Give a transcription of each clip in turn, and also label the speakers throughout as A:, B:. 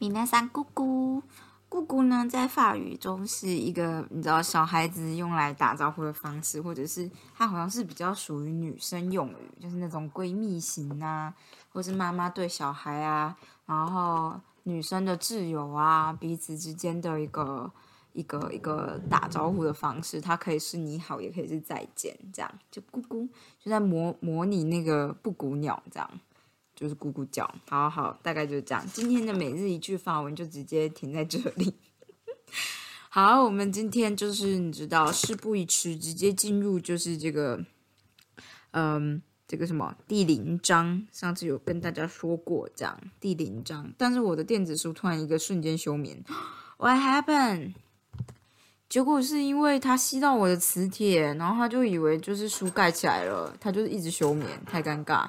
A: 米娜桑姑姑，姑姑呢，在法语中是一个你知道小孩子用来打招呼的方式，或者是它好像是比较属于女生用语，就是那种闺蜜型啊，或是妈妈对小孩啊，然后女生的挚友啊，彼此之间的一个一个一个打招呼的方式，它可以是你好，也可以是再见，这样就姑姑就在模模拟那个布谷鸟这样。就是咕咕叫，好好，大概就是这样。今天的每日一句法文就直接停在这里。好，我们今天就是你知道，事不宜迟，直接进入就是这个，嗯，这个什么第零章。上次有跟大家说过，这样第零章，但是我的电子书突然一个瞬间休眠，What happened？结果是因为它吸到我的磁铁，然后他就以为就是书盖起来了，他就是一直休眠，太尴尬。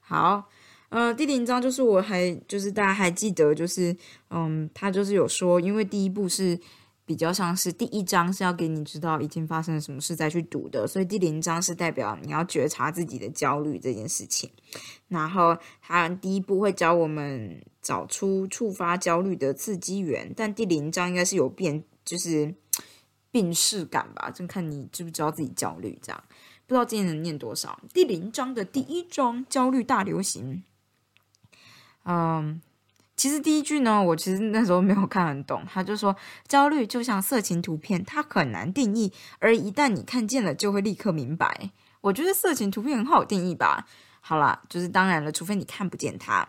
A: 好。呃，第零章就是我还就是大家还记得，就是嗯，他就是有说，因为第一部是比较像是第一章是要给你知道已经发生了什么事再去读的，所以第零章是代表你要觉察自己的焦虑这件事情。然后他第一步会教我们找出触发焦虑的刺激源，但第零章应该是有变，就是病视感吧，就看你知不知道自己焦虑这样。不知道今天能念多少？第零章的第一章，焦虑大流行。嗯，其实第一句呢，我其实那时候没有看很懂。他就说，焦虑就像色情图片，它很难定义，而一旦你看见了，就会立刻明白。我觉得色情图片很好定义吧。好啦，就是当然了，除非你看不见它。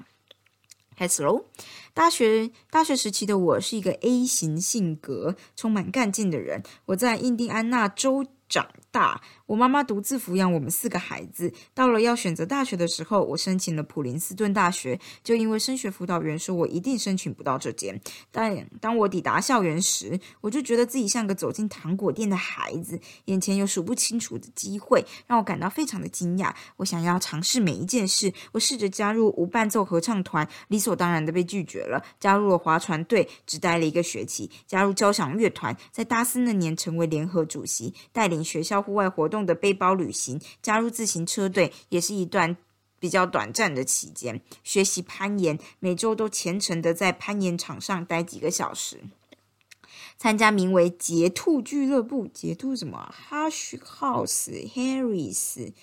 A: 开始喽。大学大学时期的我是一个 A 型性格，充满干劲的人。我在印第安纳州长大。我妈妈独自抚养我们四个孩子。到了要选择大学的时候，我申请了普林斯顿大学，就因为升学辅导员说我一定申请不到这间。但当我抵达校园时，我就觉得自己像个走进糖果店的孩子，眼前有数不清楚的机会，让我感到非常的惊讶。我想要尝试每一件事。我试着加入无伴奏合唱团，理所当然的被拒绝了。加入了划船队，只待了一个学期。加入交响乐团，在大四那年成为联合主席，带领学校户外活动。的背包旅行，加入自行车队也是一段比较短暂的期间。学习攀岩，每周都虔诚的在攀岩场上待几个小时。参加名为“杰兔俱乐部”，杰兔什么？Hush House，Harris。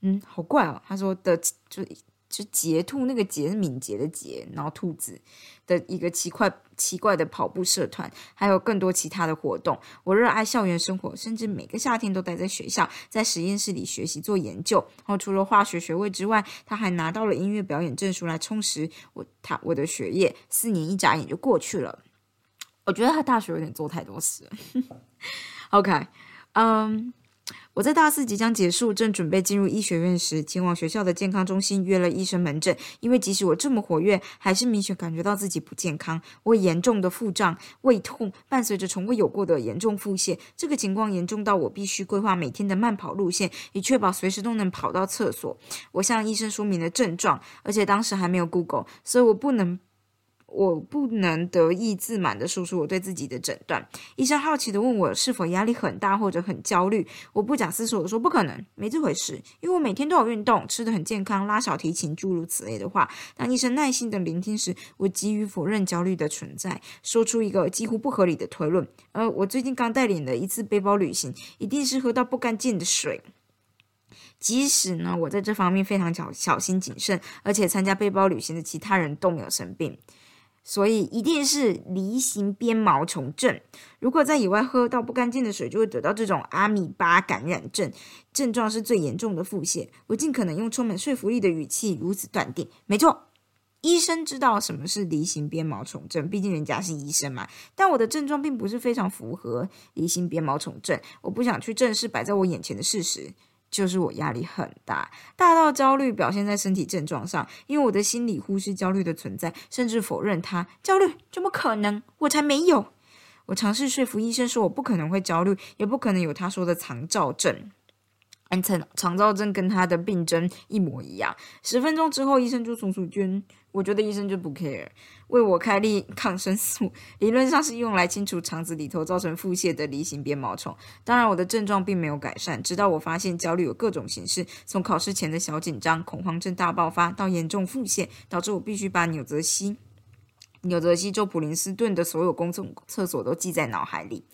A: 嗯，好怪哦。他说的就。就捷兔那个捷是敏捷的捷，然后兔子的一个奇怪奇怪的跑步社团，还有更多其他的活动。我热爱校园生活，甚至每个夏天都待在学校，在实验室里学习做研究。然后除了化学学位之外，他还拿到了音乐表演证书来充实我他我的学业。四年一眨眼就过去了，我觉得他大学有点做太多事。OK，嗯。我在大四即将结束，正准备进入医学院时，前往学校的健康中心约了医生门诊。因为即使我这么活跃，还是明显感觉到自己不健康。我严重的腹胀、胃痛，伴随着从未有过的严重腹泻。这个情况严重到我必须规划每天的慢跑路线，以确保随时都能跑到厕所。我向医生说明了症状，而且当时还没有 Google，所以我不能。我不能得意自满的说出我对自己的诊断。医生好奇的问我是否压力很大或者很焦虑。我不假思索的说不可能，没这回事，因为我每天都有运动，吃的很健康，拉小提琴，诸如此类的话。当医生耐心的聆听时，我急于否认焦虑的存在，说出一个几乎不合理的推论。呃，我最近刚带领的一次背包旅行，一定是喝到不干净的水。即使呢，我在这方面非常小小心谨慎，而且参加背包旅行的其他人都没有生病。所以一定是梨形鞭毛虫症。如果在野外喝到不干净的水，就会得到这种阿米巴感染症，症状是最严重的腹泻。我尽可能用充满说服力的语气如此断定。没错，医生知道什么是梨形鞭毛虫症，毕竟人家是医生嘛。但我的症状并不是非常符合梨形鞭毛虫症。我不想去正视摆在我眼前的事实。就是我压力很大，大到焦虑表现在身体症状上，因为我的心理忽视焦虑的存在，甚至否认它。焦虑怎么可能？我才没有！我尝试说服医生说，我不可能会焦虑，也不可能有他说的肠躁症。安成肠躁症跟他的病症一模一样。十分钟之后，医生就送出捐。我觉得医生就不 care，为我开立抗生素，理论上是用来清除肠子里头造成腹泻的梨形鞭毛虫。当然，我的症状并没有改善，直到我发现焦虑有各种形式，从考试前的小紧张、恐慌症大爆发，到严重腹泻，导致我必须把纽泽西。纽泽西州普林斯顿的所有公众厕所都记在脑海里。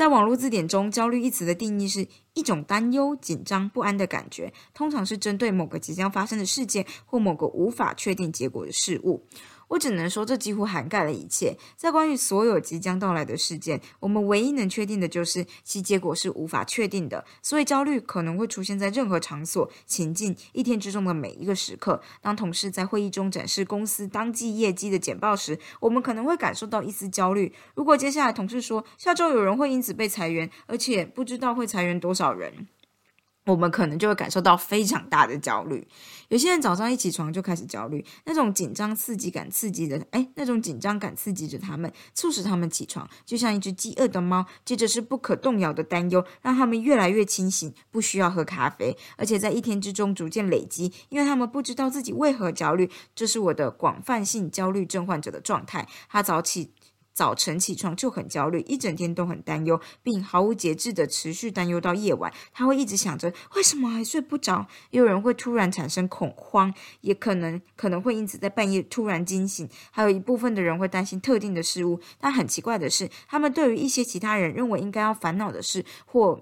A: 在网络字典中，“焦虑”一词的定义是一种担忧、紧张、不安的感觉，通常是针对某个即将发生的事件或某个无法确定结果的事物。我只能说，这几乎涵盖了一切。在关于所有即将到来的事件，我们唯一能确定的就是其结果是无法确定的。所以，焦虑可能会出现在任何场所、情境、一天之中的每一个时刻。当同事在会议中展示公司当季业绩的简报时，我们可能会感受到一丝焦虑。如果接下来同事说下周有人会因此被裁员，而且不知道会裁员多少人。我们可能就会感受到非常大的焦虑。有些人早上一起床就开始焦虑，那种紧张刺激感刺激着，哎，那种紧张感刺激着他们，促使他们起床，就像一只饥饿的猫。接着是不可动摇的担忧，让他们越来越清醒，不需要喝咖啡，而且在一天之中逐渐累积，因为他们不知道自己为何焦虑。这是我的广泛性焦虑症患者的状态。他早起。早晨起床就很焦虑，一整天都很担忧，并毫无节制的持续担忧到夜晚。他会一直想着为什么还睡不着。也有人会突然产生恐慌，也可能可能会因此在半夜突然惊醒。还有一部分的人会担心特定的事物。但很奇怪的是，他们对于一些其他人认为应该要烦恼的事或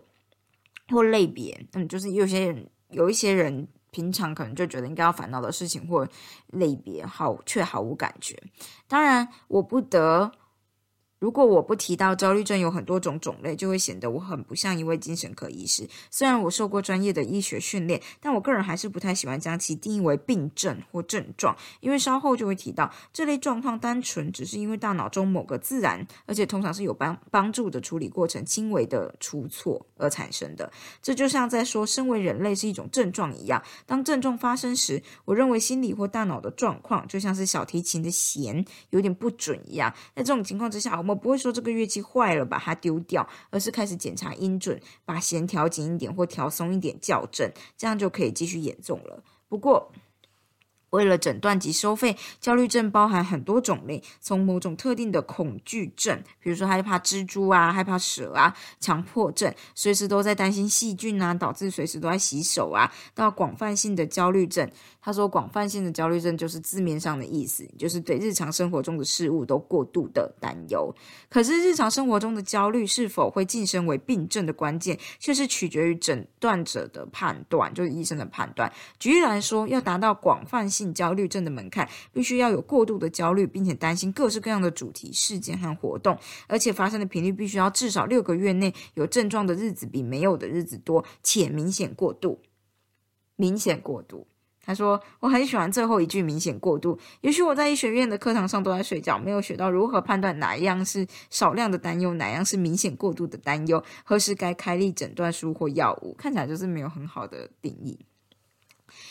A: 或类别，嗯，就是有些人有一些人平常可能就觉得应该要烦恼的事情或类别，好却毫无感觉。当然，我不得。如果我不提到焦虑症有很多种种类，就会显得我很不像一位精神科医师。虽然我受过专业的医学训练，但我个人还是不太喜欢将其定义为病症或症状，因为稍后就会提到这类状况单纯只是因为大脑中某个自然而且通常是有帮帮助的处理过程轻微的出错而产生的。这就像在说身为人类是一种症状一样。当症状发生时，我认为心理或大脑的状况就像是小提琴的弦有点不准一样。在这种情况之下，我。我不会说这个乐器坏了，把它丢掉，而是开始检查音准，把弦调紧一点或调松一点校正，这样就可以继续演奏了。不过，为了诊断及收费，焦虑症包含很多种类，从某种特定的恐惧症，比如说害怕蜘蛛啊、害怕蛇啊；强迫症，随时都在担心细菌啊，导致随时都在洗手啊；到广泛性的焦虑症。他说，广泛性的焦虑症就是字面上的意思，就是对日常生活中的事物都过度的担忧。可是，日常生活中的焦虑是否会晋升为病症的关键，却是取决于诊断者的判断，就是医生的判断。举例来说，要达到广泛性焦虑症的门槛，必须要有过度的焦虑，并且担心各式各样的主题、事件和活动，而且发生的频率必须要至少六个月内有症状的日子比没有的日子多，且明显过度，明显过度。他说：“我很喜欢最后一句，明显过度。也许我在医学院的课堂上都在睡觉，没有学到如何判断哪一样是少量的担忧，哪样是明显过度的担忧，何时该开立诊断书或药物。看起来就是没有很好的定义。”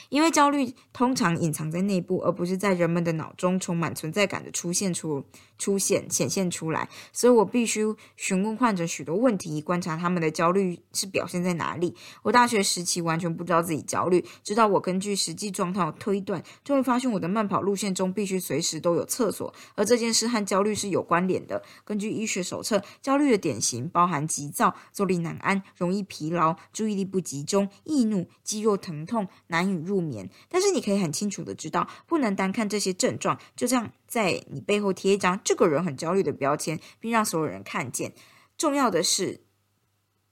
A: 因为焦虑通常隐藏在内部，而不是在人们的脑中充满存在感的出现出出现显现出来，所以我必须询问患者许多问题，观察他们的焦虑是表现在哪里。我大学时期完全不知道自己焦虑，直到我根据实际状况推断，就会发现我的慢跑路线中必须随时都有厕所，而这件事和焦虑是有关联的。根据医学手册，焦虑的典型包含急躁、坐立难安、容易疲劳、注意力不集中、易怒、肌肉疼痛、难以入。不眠，但是你可以很清楚的知道，不能单看这些症状，就这样在你背后贴一张这个人很焦虑的标签，并让所有人看见。重要的是，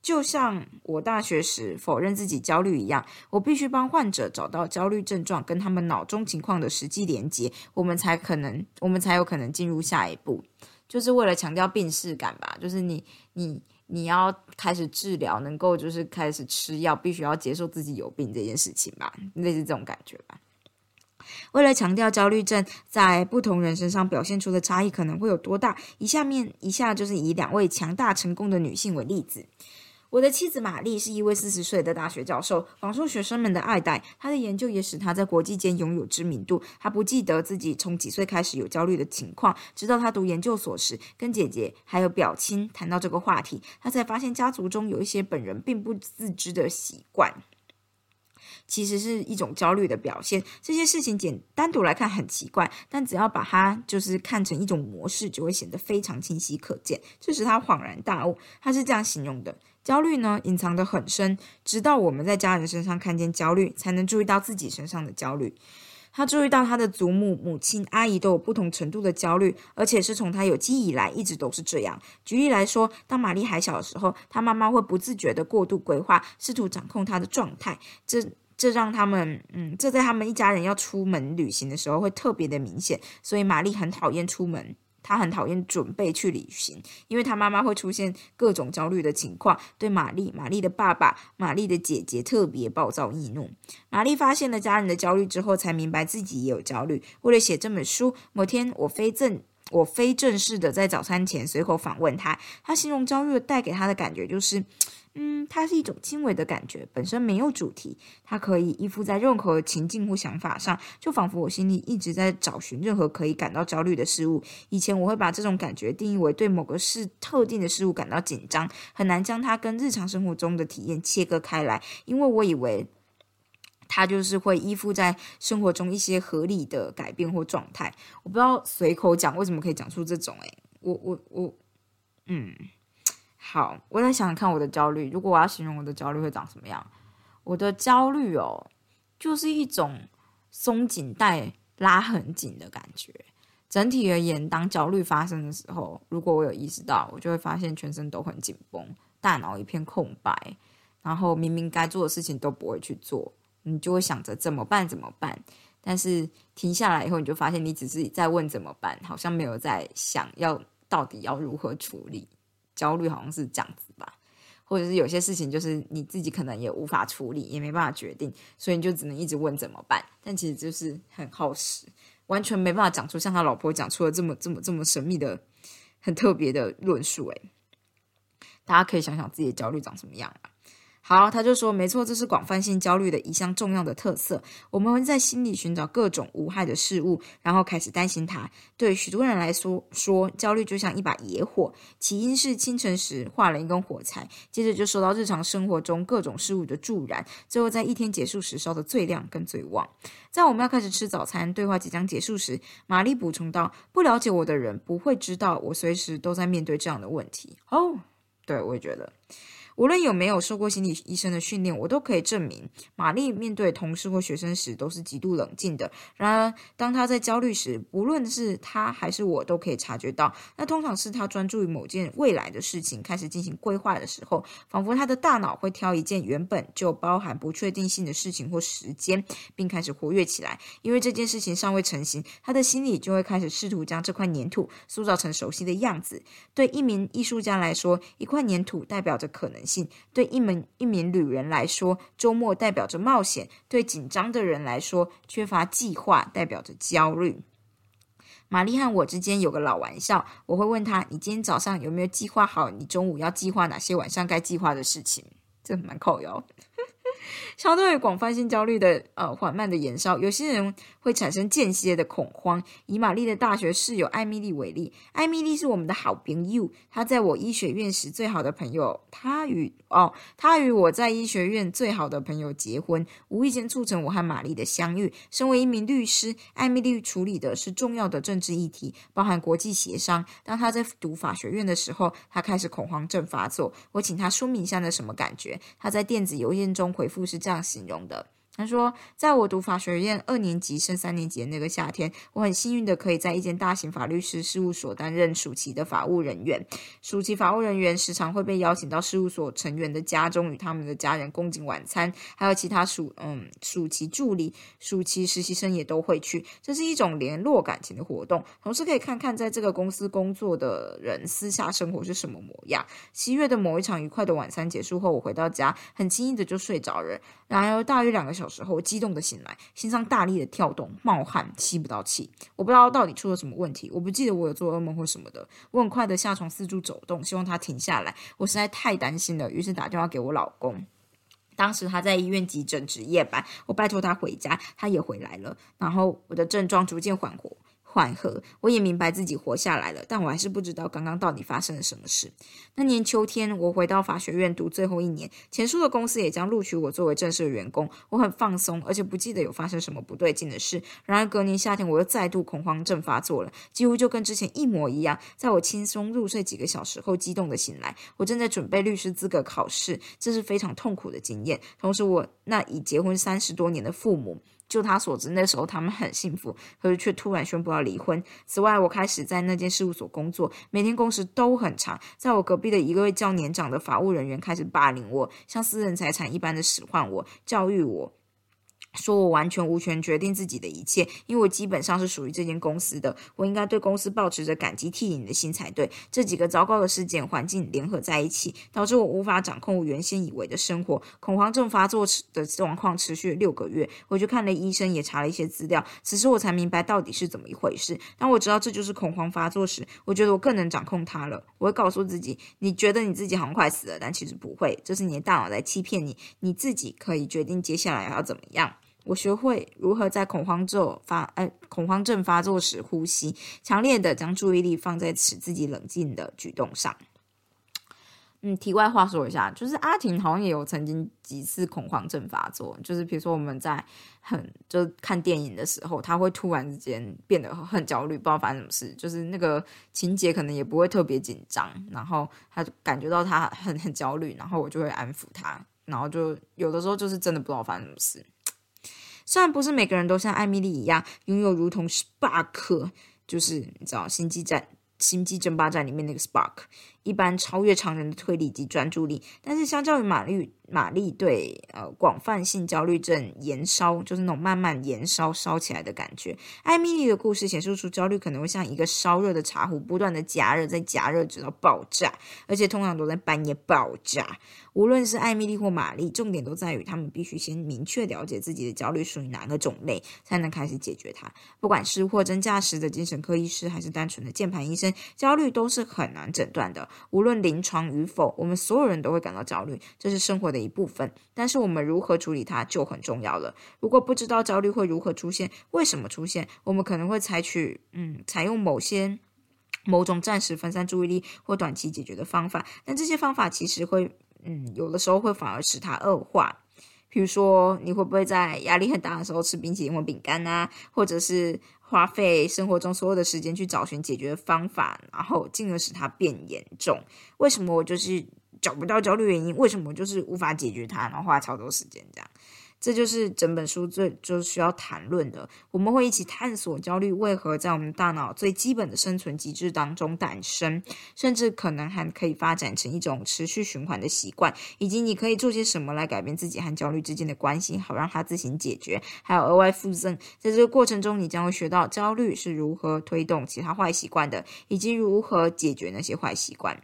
A: 就像我大学时否认自己焦虑一样，我必须帮患者找到焦虑症状跟他们脑中情况的实际连接，我们才可能，我们才有可能进入下一步，就是为了强调病视感吧，就是你你。你要开始治疗，能够就是开始吃药，必须要接受自己有病这件事情吧，类似这种感觉吧。为了强调焦虑症在不同人身上表现出的差异可能会有多大，以下面以下就是以两位强大成功的女性为例子。我的妻子玛丽是一位四十岁的大学教授，广受学生们的爱戴。她的研究也使她在国际间拥有知名度。她不记得自己从几岁开始有焦虑的情况，直到她读研究所时，跟姐姐还有表亲谈到这个话题，她才发现家族中有一些本人并不自知的习惯。其实是一种焦虑的表现。这些事情简单独来看很奇怪，但只要把它就是看成一种模式，就会显得非常清晰可见。这使他恍然大悟。他是这样形容的：焦虑呢，隐藏得很深，直到我们在家人身上看见焦虑，才能注意到自己身上的焦虑。他注意到他的祖母、母亲、阿姨都有不同程度的焦虑，而且是从他有记忆以来一直都是这样。举例来说，当玛丽还小的时候，他妈妈会不自觉的过度规划，试图掌控她的状态。这这让他们，嗯，这在他们一家人要出门旅行的时候会特别的明显。所以玛丽很讨厌出门。他很讨厌准备去旅行，因为他妈妈会出现各种焦虑的情况，对玛丽、玛丽的爸爸、玛丽的姐姐特别暴躁易怒。玛丽发现了家人的焦虑之后，才明白自己也有焦虑。为了写这本书，某天我非正我非正式的在早餐前随口访问他，他形容焦虑带给他的感觉就是。嗯，它是一种轻微的感觉，本身没有主题，它可以依附在任何情境或想法上，就仿佛我心里一直在找寻任何可以感到焦虑的事物。以前我会把这种感觉定义为对某个事特定的事物感到紧张，很难将它跟日常生活中的体验切割开来，因为我以为它就是会依附在生活中一些合理的改变或状态。我不知道随口讲为什么可以讲出这种，诶，我我我，嗯。好，我在想看我的焦虑。如果我要形容我的焦虑会长什么样？我的焦虑哦，就是一种松紧带拉很紧的感觉。整体而言，当焦虑发生的时候，如果我有意识到，我就会发现全身都很紧绷，大脑一片空白，然后明明该做的事情都不会去做，你就会想着怎么办怎么办。但是停下来以后，你就发现你只是在问怎么办，好像没有在想要到底要如何处理。焦虑好像是这样子吧，或者是有些事情就是你自己可能也无法处理，也没办法决定，所以你就只能一直问怎么办。但其实就是很耗时，完全没办法讲出像他老婆讲出了这么这么这么神秘的、很特别的论述。诶，大家可以想想自己的焦虑长什么样啊？好，他就说，没错，这是广泛性焦虑的一项重要的特色。我们会在心里寻找各种无害的事物，然后开始担心它。对许多人来说，说焦虑就像一把野火，起因是清晨时画了一根火柴，接着就受到日常生活中各种事物的助燃，最后在一天结束时烧得最亮跟最旺。在我们要开始吃早餐，对话即将结束时，玛丽补充道：“不了解我的人不会知道，我随时都在面对这样的问题。”哦，对，我也觉得。无论有没有受过心理医生的训练，我都可以证明，玛丽面对同事或学生时都是极度冷静的。然而，当她在焦虑时，不论是她还是我，都可以察觉到，那通常是她专注于某件未来的事情，开始进行规划的时候，仿佛她的大脑会挑一件原本就包含不确定性的事情或时间，并开始活跃起来。因为这件事情尚未成型，她的心里就会开始试图将这块粘土塑造成熟悉的样子。对一名艺术家来说，一块粘土代表着可能。对一门一名旅人来说，周末代表着冒险；对紧张的人来说，缺乏计划代表着焦虑。玛丽和我之间有个老玩笑，我会问他：“你今天早上有没有计划好？你中午要计划哪些晚上该计划的事情？”这蛮靠哟。相对于广泛性焦虑的呃缓慢的延烧，有些人会产生间歇的恐慌。以玛丽的大学室友艾米丽为例，艾米丽是我们的好朋友，她在我医学院时最好的朋友，她与哦，她与我在医学院最好的朋友结婚，无意间促成我和玛丽的相遇。身为一名律师，艾米丽处理的是重要的政治议题，包含国际协商。当她在读法学院的时候，她开始恐慌症发作。我请她说明一下那什么感觉。她在电子邮件中回复是。这样形容的。他说，在我读法学院二年级升三年级的那个夏天，我很幸运的可以在一间大型法律师事务所担任暑期的法务人员。暑期法务人员时常会被邀请到事务所成员的家中，与他们的家人共进晚餐，还有其他暑嗯暑期助理、暑期实习生也都会去。这是一种联络感情的活动，同时可以看看在这个公司工作的人私下生活是什么模样。七月的某一场愉快的晚餐结束后，我回到家，很轻易的就睡着了。然而大约两个小。小时候，激动的醒来，心脏大力的跳动，冒汗，吸不到气。我不知道到底出了什么问题，我不记得我有做噩梦或什么的。我很快的下床四处走动，希望他停下来。我实在太担心了，于是打电话给我老公。当时他在医院急诊值夜班，我拜托他回家，他也回来了。然后我的症状逐渐缓和。缓和，我也明白自己活下来了，但我还是不知道刚刚到底发生了什么事。那年秋天，我回到法学院读最后一年，前述的公司也将录取我作为正式的员工，我很放松，而且不记得有发生什么不对劲的事。然而隔年夏天，我又再度恐慌症发作了，几乎就跟之前一模一样。在我轻松入睡几个小时后，激动的醒来，我正在准备律师资格考试，这是非常痛苦的经验。同时，我那已结婚三十多年的父母。就他所知，那时候他们很幸福，可是却突然宣布要离婚。此外，我开始在那间事务所工作，每天工时都很长。在我隔壁的一个位较年长的法务人员开始霸凌我，像私人财产一般的使唤我，教育我。说我完全无权决定自己的一切，因为我基本上是属于这间公司的，我应该对公司保持着感激涕零的心才对。这几个糟糕的事件环境联合在一起，导致我无法掌控我原先以为的生活。恐慌症发作的状况持续了六个月，我去看了医生，也查了一些资料。此时我才明白到底是怎么一回事。当我知道这就是恐慌发作时，我觉得我更能掌控它了。我会告诉自己：你觉得你自己好像快死了，但其实不会，这是你的大脑在欺骗你。你自己可以决定接下来要怎么样。我学会如何在恐慌症发呃恐慌症发作时呼吸，强烈的将注意力放在使自己冷静的举动上。嗯，题外话说一下，就是阿婷好像也有曾经几次恐慌症发作，就是比如说我们在很就看电影的时候，他会突然之间变得很焦虑，不知道发生什么事，就是那个情节可能也不会特别紧张，然后他感觉到他很很焦虑，然后我就会安抚他，然后就有的时候就是真的不知道发生什么事。虽然不是每个人都像艾米丽一样拥有如同 Spark，就是你知道《星际战》《星际争霸战》里面那个 Spark。一般超越常人的推理及专注力，但是相较于玛丽，玛丽对呃广泛性焦虑症延烧，就是那种慢慢延烧烧起来的感觉。艾米丽的故事显示出焦虑可能会像一个烧热的茶壶，不断的加热，再加热直到爆炸，而且通常都在半夜爆炸。无论是艾米丽或玛丽，重点都在于他们必须先明确了解自己的焦虑属于哪个种类，才能开始解决它。不管是货真价实的精神科医师，还是单纯的键盘医生，焦虑都是很难诊断的。无论临床与否，我们所有人都会感到焦虑，这是生活的一部分。但是我们如何处理它就很重要了。如果不知道焦虑会如何出现，为什么出现，我们可能会采取嗯，采用某些某种暂时分散注意力或短期解决的方法。但这些方法其实会嗯，有的时候会反而使它恶化。比如说，你会不会在压力很大的时候吃冰淇淋或饼干啊，或者是？花费生活中所有的时间去找寻解决方法，然后进而使它变严重。为什么我就是找不到焦虑原因？为什么我就是无法解决它？然后花超多时间这样。这就是整本书最就需要谈论的。我们会一起探索焦虑为何在我们大脑最基本的生存机制当中诞生，甚至可能还可以发展成一种持续循环的习惯，以及你可以做些什么来改变自己和焦虑之间的关系，好让它自行解决。还有额外附赠，在这个过程中，你将会学到焦虑是如何推动其他坏习惯的，以及如何解决那些坏习惯。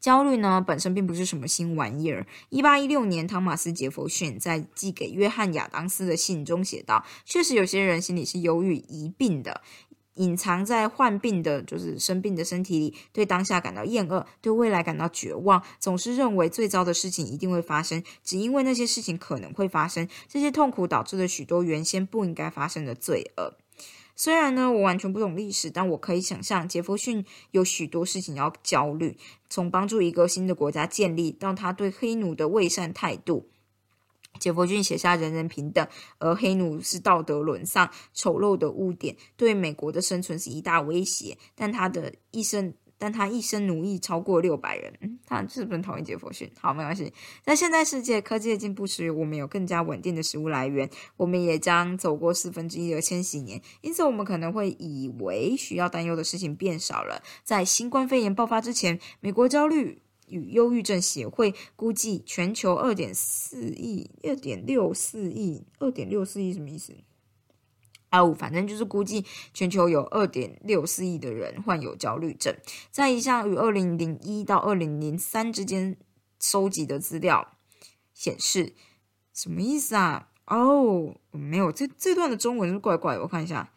A: 焦虑呢，本身并不是什么新玩意儿。一八一六年，汤马斯·杰弗逊在寄给约翰·亚当斯的信中写道：“确实，有些人心里是忧郁疑病的，隐藏在患病的，就是生病的身体里，对当下感到厌恶，对未来感到绝望，总是认为最糟的事情一定会发生，只因为那些事情可能会发生。这些痛苦导致了许多原先不应该发生的罪恶。”虽然呢，我完全不懂历史，但我可以想象杰弗逊有许多事情要焦虑。从帮助一个新的国家建立，到他对黑奴的伪善态度，杰弗逊写下人人平等，而黑奴是道德沦丧、丑陋的污点，对美国的生存是一大威胁。但他的一生。但他一生奴役超过六百人，他是不是同一节佛训？好，没关系。在现代世界，科技的进步使我们有更加稳定的食物来源，我们也将走过四分之一的千禧年，因此我们可能会以为需要担忧的事情变少了。在新冠肺炎爆发之前，美国焦虑与忧郁症协会估计全球二点四亿、二点六四亿、二点六四亿什么意思？啊，反正就是估计全球有二点六四亿的人患有焦虑症。在一项于二零零一到二零零三之间收集的资料显示，什么意思啊？哦，没有，这这段的中文是怪怪，我看一下。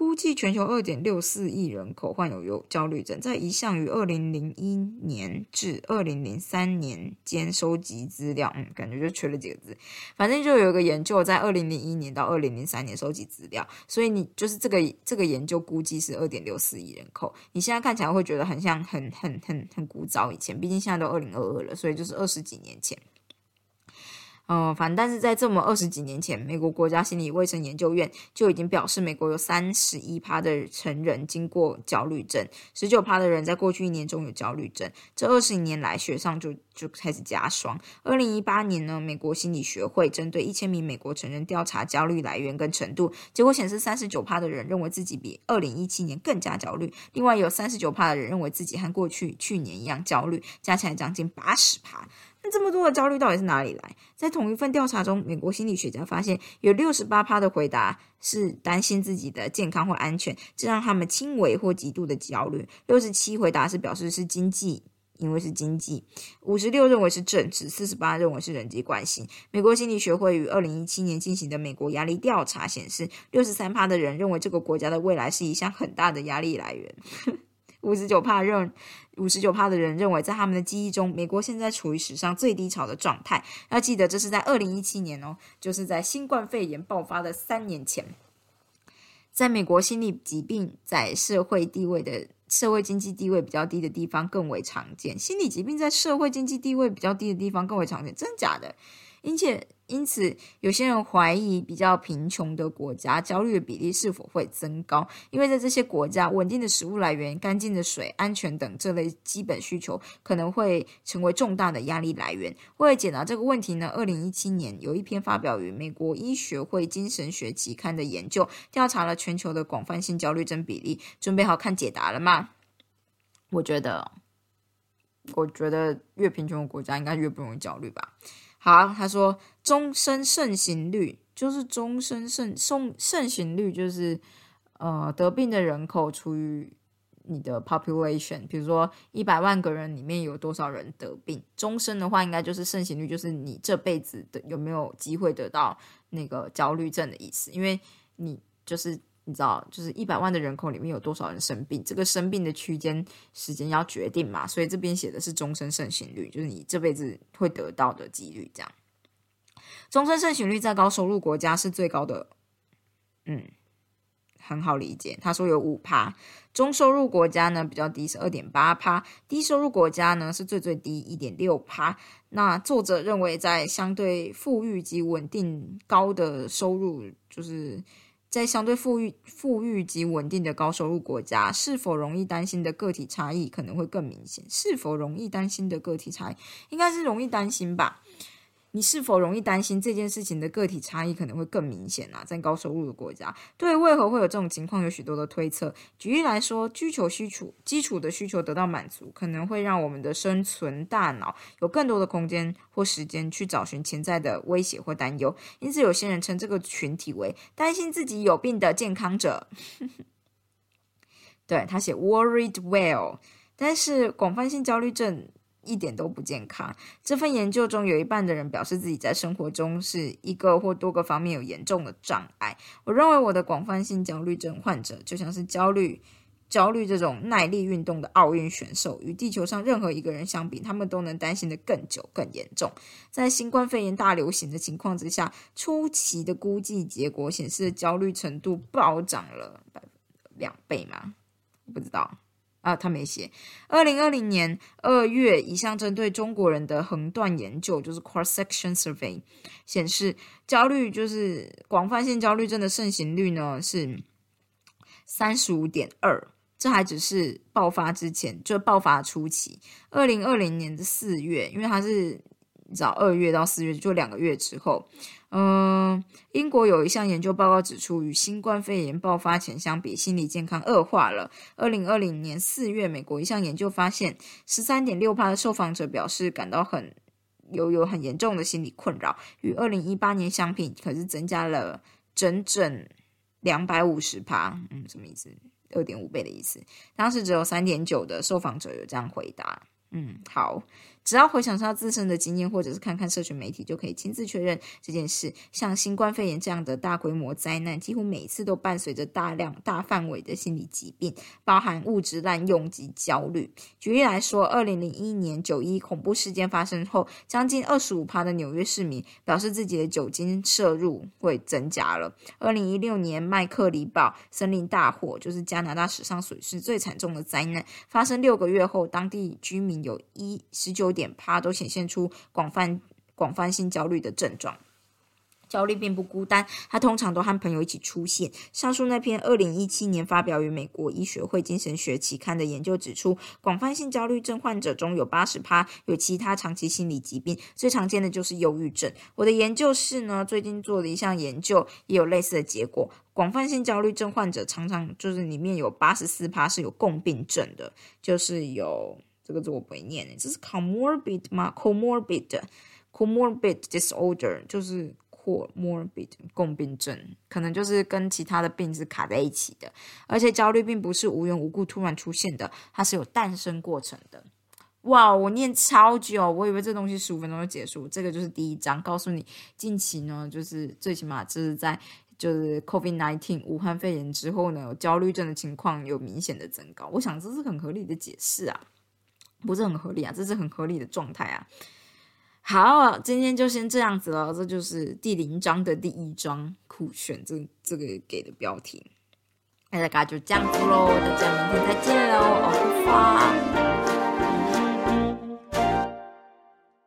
A: 估计全球二点六四亿人口患有忧焦虑症，在一项于二零零一年至二零零三年间收集资料，嗯，感觉就缺了几个字。反正就有一个研究，在二零零一年到二零零三年收集资料，所以你就是这个这个研究估计是二点六四亿人口。你现在看起来会觉得很像很很很很古早以前，毕竟现在都二零二二了，所以就是二十几年前。嗯，反正但是在这么二十几年前，美国国家心理卫生研究院就已经表示，美国有三十一趴的成人经过焦虑症，十九趴的人在过去一年中有焦虑症。这二十年来，雪上就就开始加霜。二零一八年呢，美国心理学会针对一千名美国成人调查焦虑来源跟程度，结果显示，三十九趴的人认为自己比二零一七年更加焦虑，另外有三十九趴的人认为自己和过去去年一样焦虑，加起来将近八十趴。那这么多的焦虑到底是哪里来？在同一份调查中，美国心理学家发现有六十八趴的回答是担心自己的健康或安全，这让他们轻微或极度的焦虑。六十七回答是表示是经济，因为是经济。五十六认为是政治，四十八认为是人际关系。美国心理学会于二零一七年进行的美国压力调查显示，六十三趴的人认为这个国家的未来是一项很大的压力来源。五十九帕认，五十九帕的人认为，在他们的记忆中，美国现在处于史上最低潮的状态。要记得，这是在二零一七年哦，就是在新冠肺炎爆发的三年前。在美国，心理疾病在社会地位的社会经济地位比较低的地方更为常见。心理疾病在社会经济地位比较低的地方更为常见，真的假的？因且，因此，有些人怀疑比较贫穷的国家焦虑的比例是否会增高？因为在这些国家，稳定的食物来源、干净的水、安全等这类基本需求可能会成为重大的压力来源。为了解答这个问题呢，二零一七年有一篇发表于美国医学会精神学期刊的研究，调查了全球的广泛性焦虑症比例。准备好看解答了吗？我觉得，我觉得越贫穷的国家应该越不容易焦虑吧。好，他说终身盛行率就是终身盛盛盛行率就是呃得病的人口除于你的 population，比如说一百万个人里面有多少人得病，终身的话应该就是盛行率，就是你这辈子的有没有机会得到那个焦虑症的意思，因为你就是你知道，就是一百万的人口里面有多少人生病，这个生病的区间时间要决定嘛，所以这边写的是终身盛行率，就是你这辈子会得到的几率这样。终身盛行率在高收入国家是最高的，嗯，很好理解。他说有五趴，中收入国家呢比较低，是二点八趴，低收入国家呢是最最低一点六趴。那作者认为，在相对富裕及稳定高的收入，就是在相对富裕富裕及稳定的高收入国家，是否容易担心的个体差异可能会更明显。是否容易担心的个体差异，应该是容易担心吧。你是否容易担心这件事情的个体差异可能会更明显啊？在高收入的国家，对为何会有这种情况有许多的推测。举例来说，需求需求基础的需求得到满足，可能会让我们的生存大脑有更多的空间或时间去找寻潜在的威胁或担忧。因此，有些人称这个群体为担心自己有病的健康者。对他写 worried well，但是广泛性焦虑症。一点都不健康。这份研究中有一半的人表示自己在生活中是一个或多个方面有严重的障碍。我认为我的广泛性焦虑症患者就像是焦虑、焦虑这种耐力运动的奥运选手，与地球上任何一个人相比，他们都能担心的更久、更严重。在新冠肺炎大流行的情况之下，初期的估计结果显示焦虑程度暴涨了两倍吗？不知道。啊，他没写。二零二零年二月，一项针对中国人的横断研究，就是 cross section survey，显示焦虑就是广泛性焦虑症的盛行率呢是三十五点二，这还只是爆发之前，就爆发初期。二零二零年的四月，因为它是早二月到四月，就两个月之后。嗯，英国有一项研究报告指出，与新冠肺炎爆发前相比，心理健康恶化了。二零二零年四月，美国一项研究发现，十三点六趴的受访者表示感到很有有很严重的心理困扰，与二零一八年相比，可是增加了整整两百五十趴。嗯，什么意思？二点五倍的意思。当时只有三点九的受访者有这样回答。嗯，好，只要回想到自身的经验，或者是看看社群媒体，就可以亲自确认这件事。像新冠肺炎这样的大规模灾难，几乎每次都伴随着大量、大范围的心理疾病，包含物质滥用及焦虑。举例来说，二零零一年九一恐怖事件发生后，将近二十五趴的纽约市民表示自己的酒精摄入会增加了。二零一六年麦克里堡森林大火，就是加拿大史上损失最惨重的灾难，发生六个月后，当地居民有一十九有。点趴都显现出广泛广泛性焦虑的症状。焦虑并不孤单，它通常都和朋友一起出现。上述那篇二零一七年发表于美国医学会精神学期刊的研究指出，广泛性焦虑症患者中有八十趴有其他长期心理疾病，最常见的就是忧郁症。我的研究室呢，最近做了一项研究，也有类似的结果。广泛性焦虑症患者常常就是里面有八十四趴是有共病症的，就是有。这个字我不会念，这是 comorbid 吗？comorbid，comorbid disorder 就是 comorbid 共病症，可能就是跟其他的病是卡在一起的。而且焦虑并不是无缘无故突然出现的，它是有诞生过程的。哇，我念超久，我以为这东西十五分钟就结束。这个就是第一章，告诉你近期呢，就是最起码就是在就是 COVID nineteen 武汉肺炎之后呢，焦虑症的情况有明显的增高。我想这是很合理的解释啊。不是很合理啊，这是很合理的状态啊。好，今天就先这样子了，这就是第零章的第一章酷炫，这这个给的标题。那大家就这样子喽，大家明天再见喽，au revoir。